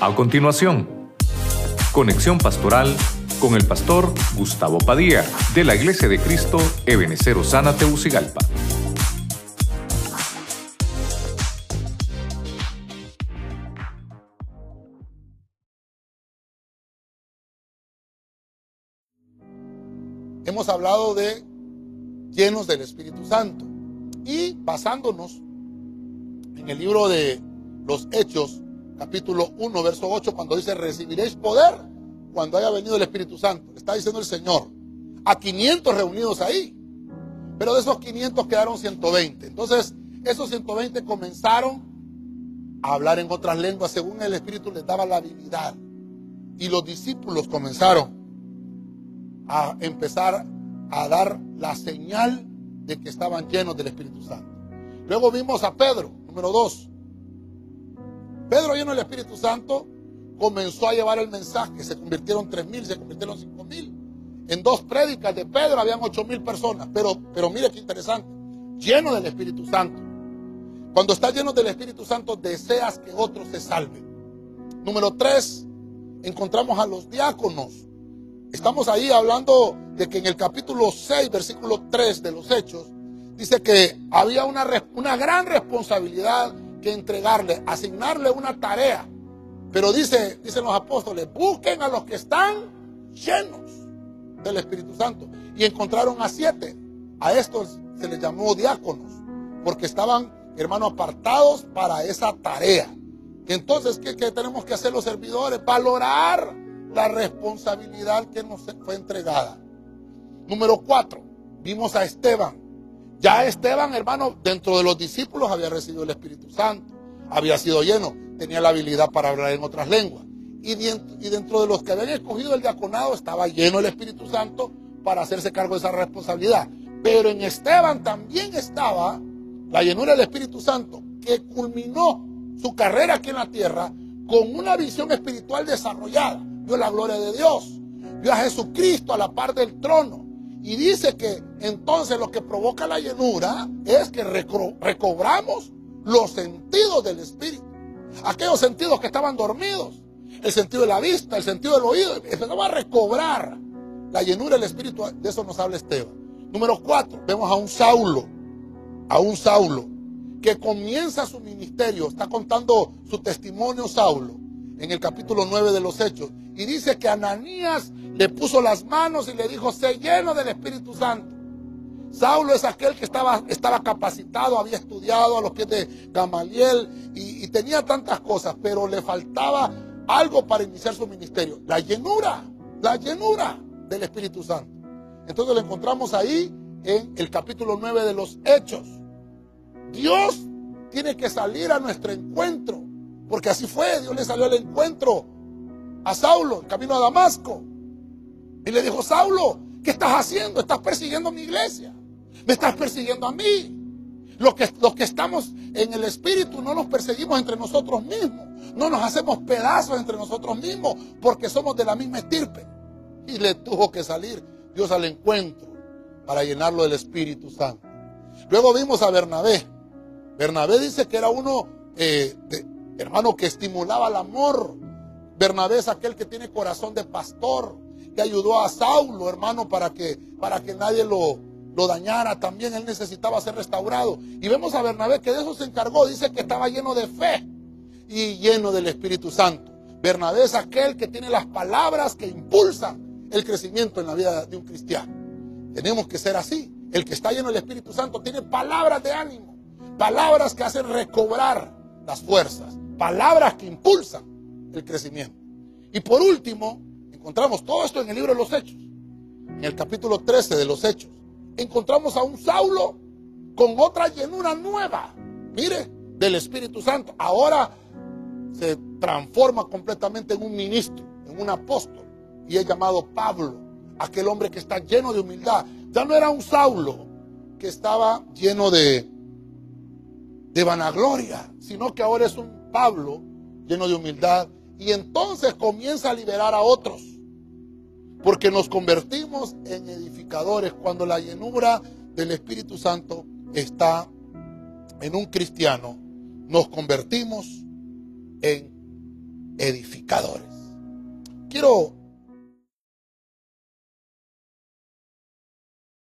A continuación, conexión pastoral con el pastor Gustavo Padilla de la Iglesia de Cristo Ebenecer Osana Teucigalpa. Hemos hablado de llenos del Espíritu Santo y basándonos en el libro de los Hechos, capítulo 1, verso 8, cuando dice, recibiréis poder cuando haya venido el Espíritu Santo. Está diciendo el Señor. A 500 reunidos ahí. Pero de esos 500 quedaron 120. Entonces, esos 120 comenzaron a hablar en otras lenguas según el Espíritu les daba la habilidad. Y los discípulos comenzaron a empezar a dar la señal de que estaban llenos del Espíritu Santo. Luego vimos a Pedro, número 2. Pedro lleno del Espíritu Santo comenzó a llevar el mensaje. Se convirtieron tres mil, se convirtieron cinco mil. En dos prédicas de Pedro habían ocho mil personas. Pero, pero mire qué interesante. Lleno del Espíritu Santo. Cuando estás lleno del Espíritu Santo, deseas que otros se salven. Número tres, encontramos a los diáconos. Estamos ahí hablando de que en el capítulo 6, versículo 3 de los Hechos, dice que había una, una gran responsabilidad que entregarle, asignarle una tarea pero dice, dicen los apóstoles, busquen a los que están llenos del Espíritu Santo. Y encontraron a siete. A estos se les llamó diáconos, porque estaban, hermanos, apartados para esa tarea. Entonces, ¿qué, ¿qué, tenemos que hacer los servidores? Valorar la responsabilidad que nos fue entregada. Número cuatro, vimos a Esteban. Ya Esteban, hermano, dentro de los discípulos había recibido el Espíritu Santo, había sido lleno tenía la habilidad para hablar en otras lenguas. Y dentro de los que habían escogido el diaconado estaba lleno el Espíritu Santo para hacerse cargo de esa responsabilidad. Pero en Esteban también estaba la llenura del Espíritu Santo, que culminó su carrera aquí en la tierra con una visión espiritual desarrollada. Vio la gloria de Dios, vio a Jesucristo a la par del trono. Y dice que entonces lo que provoca la llenura es que recobramos los sentidos del Espíritu. Aquellos sentidos que estaban dormidos, el sentido de la vista, el sentido del oído, empezaba a recobrar la llenura del Espíritu. De eso nos habla Esteban. Número cuatro, vemos a un Saulo, a un Saulo, que comienza su ministerio, está contando su testimonio Saulo en el capítulo 9 de los Hechos, y dice que Ananías le puso las manos y le dijo, sé lleno del Espíritu Santo. Saulo es aquel que estaba, estaba capacitado, había estudiado a los pies de Gamaliel y, tenía tantas cosas, pero le faltaba algo para iniciar su ministerio. La llenura, la llenura del Espíritu Santo. Entonces lo encontramos ahí en el capítulo 9 de los Hechos. Dios tiene que salir a nuestro encuentro, porque así fue, Dios le salió al encuentro a Saulo, en camino a Damasco. Y le dijo, Saulo, ¿qué estás haciendo? Estás persiguiendo mi iglesia. Me estás persiguiendo a mí. Los que, los que estamos en el Espíritu no nos perseguimos entre nosotros mismos. No nos hacemos pedazos entre nosotros mismos porque somos de la misma estirpe. Y le tuvo que salir Dios al encuentro para llenarlo del Espíritu Santo. Luego vimos a Bernabé. Bernabé dice que era uno, eh, hermano, que estimulaba el amor. Bernabé es aquel que tiene corazón de pastor, ayudó a Saulo, hermano, para que, para que nadie lo, lo dañara, también él necesitaba ser restaurado. Y vemos a Bernabé que de eso se encargó, dice que estaba lleno de fe y lleno del Espíritu Santo. Bernabé es aquel que tiene las palabras que impulsan el crecimiento en la vida de un cristiano. Tenemos que ser así. El que está lleno del Espíritu Santo tiene palabras de ánimo, palabras que hacen recobrar las fuerzas, palabras que impulsan el crecimiento. Y por último, encontramos todo esto en el libro de los Hechos, en el capítulo 13 de los Hechos encontramos a un Saulo con otra llenura nueva, mire, del Espíritu Santo. Ahora se transforma completamente en un ministro, en un apóstol, y es llamado Pablo, aquel hombre que está lleno de humildad. Ya no era un Saulo que estaba lleno de, de vanagloria, sino que ahora es un Pablo lleno de humildad, y entonces comienza a liberar a otros. Porque nos convertimos en edificadores cuando la llenura del Espíritu Santo está en un cristiano. Nos convertimos en edificadores. Quiero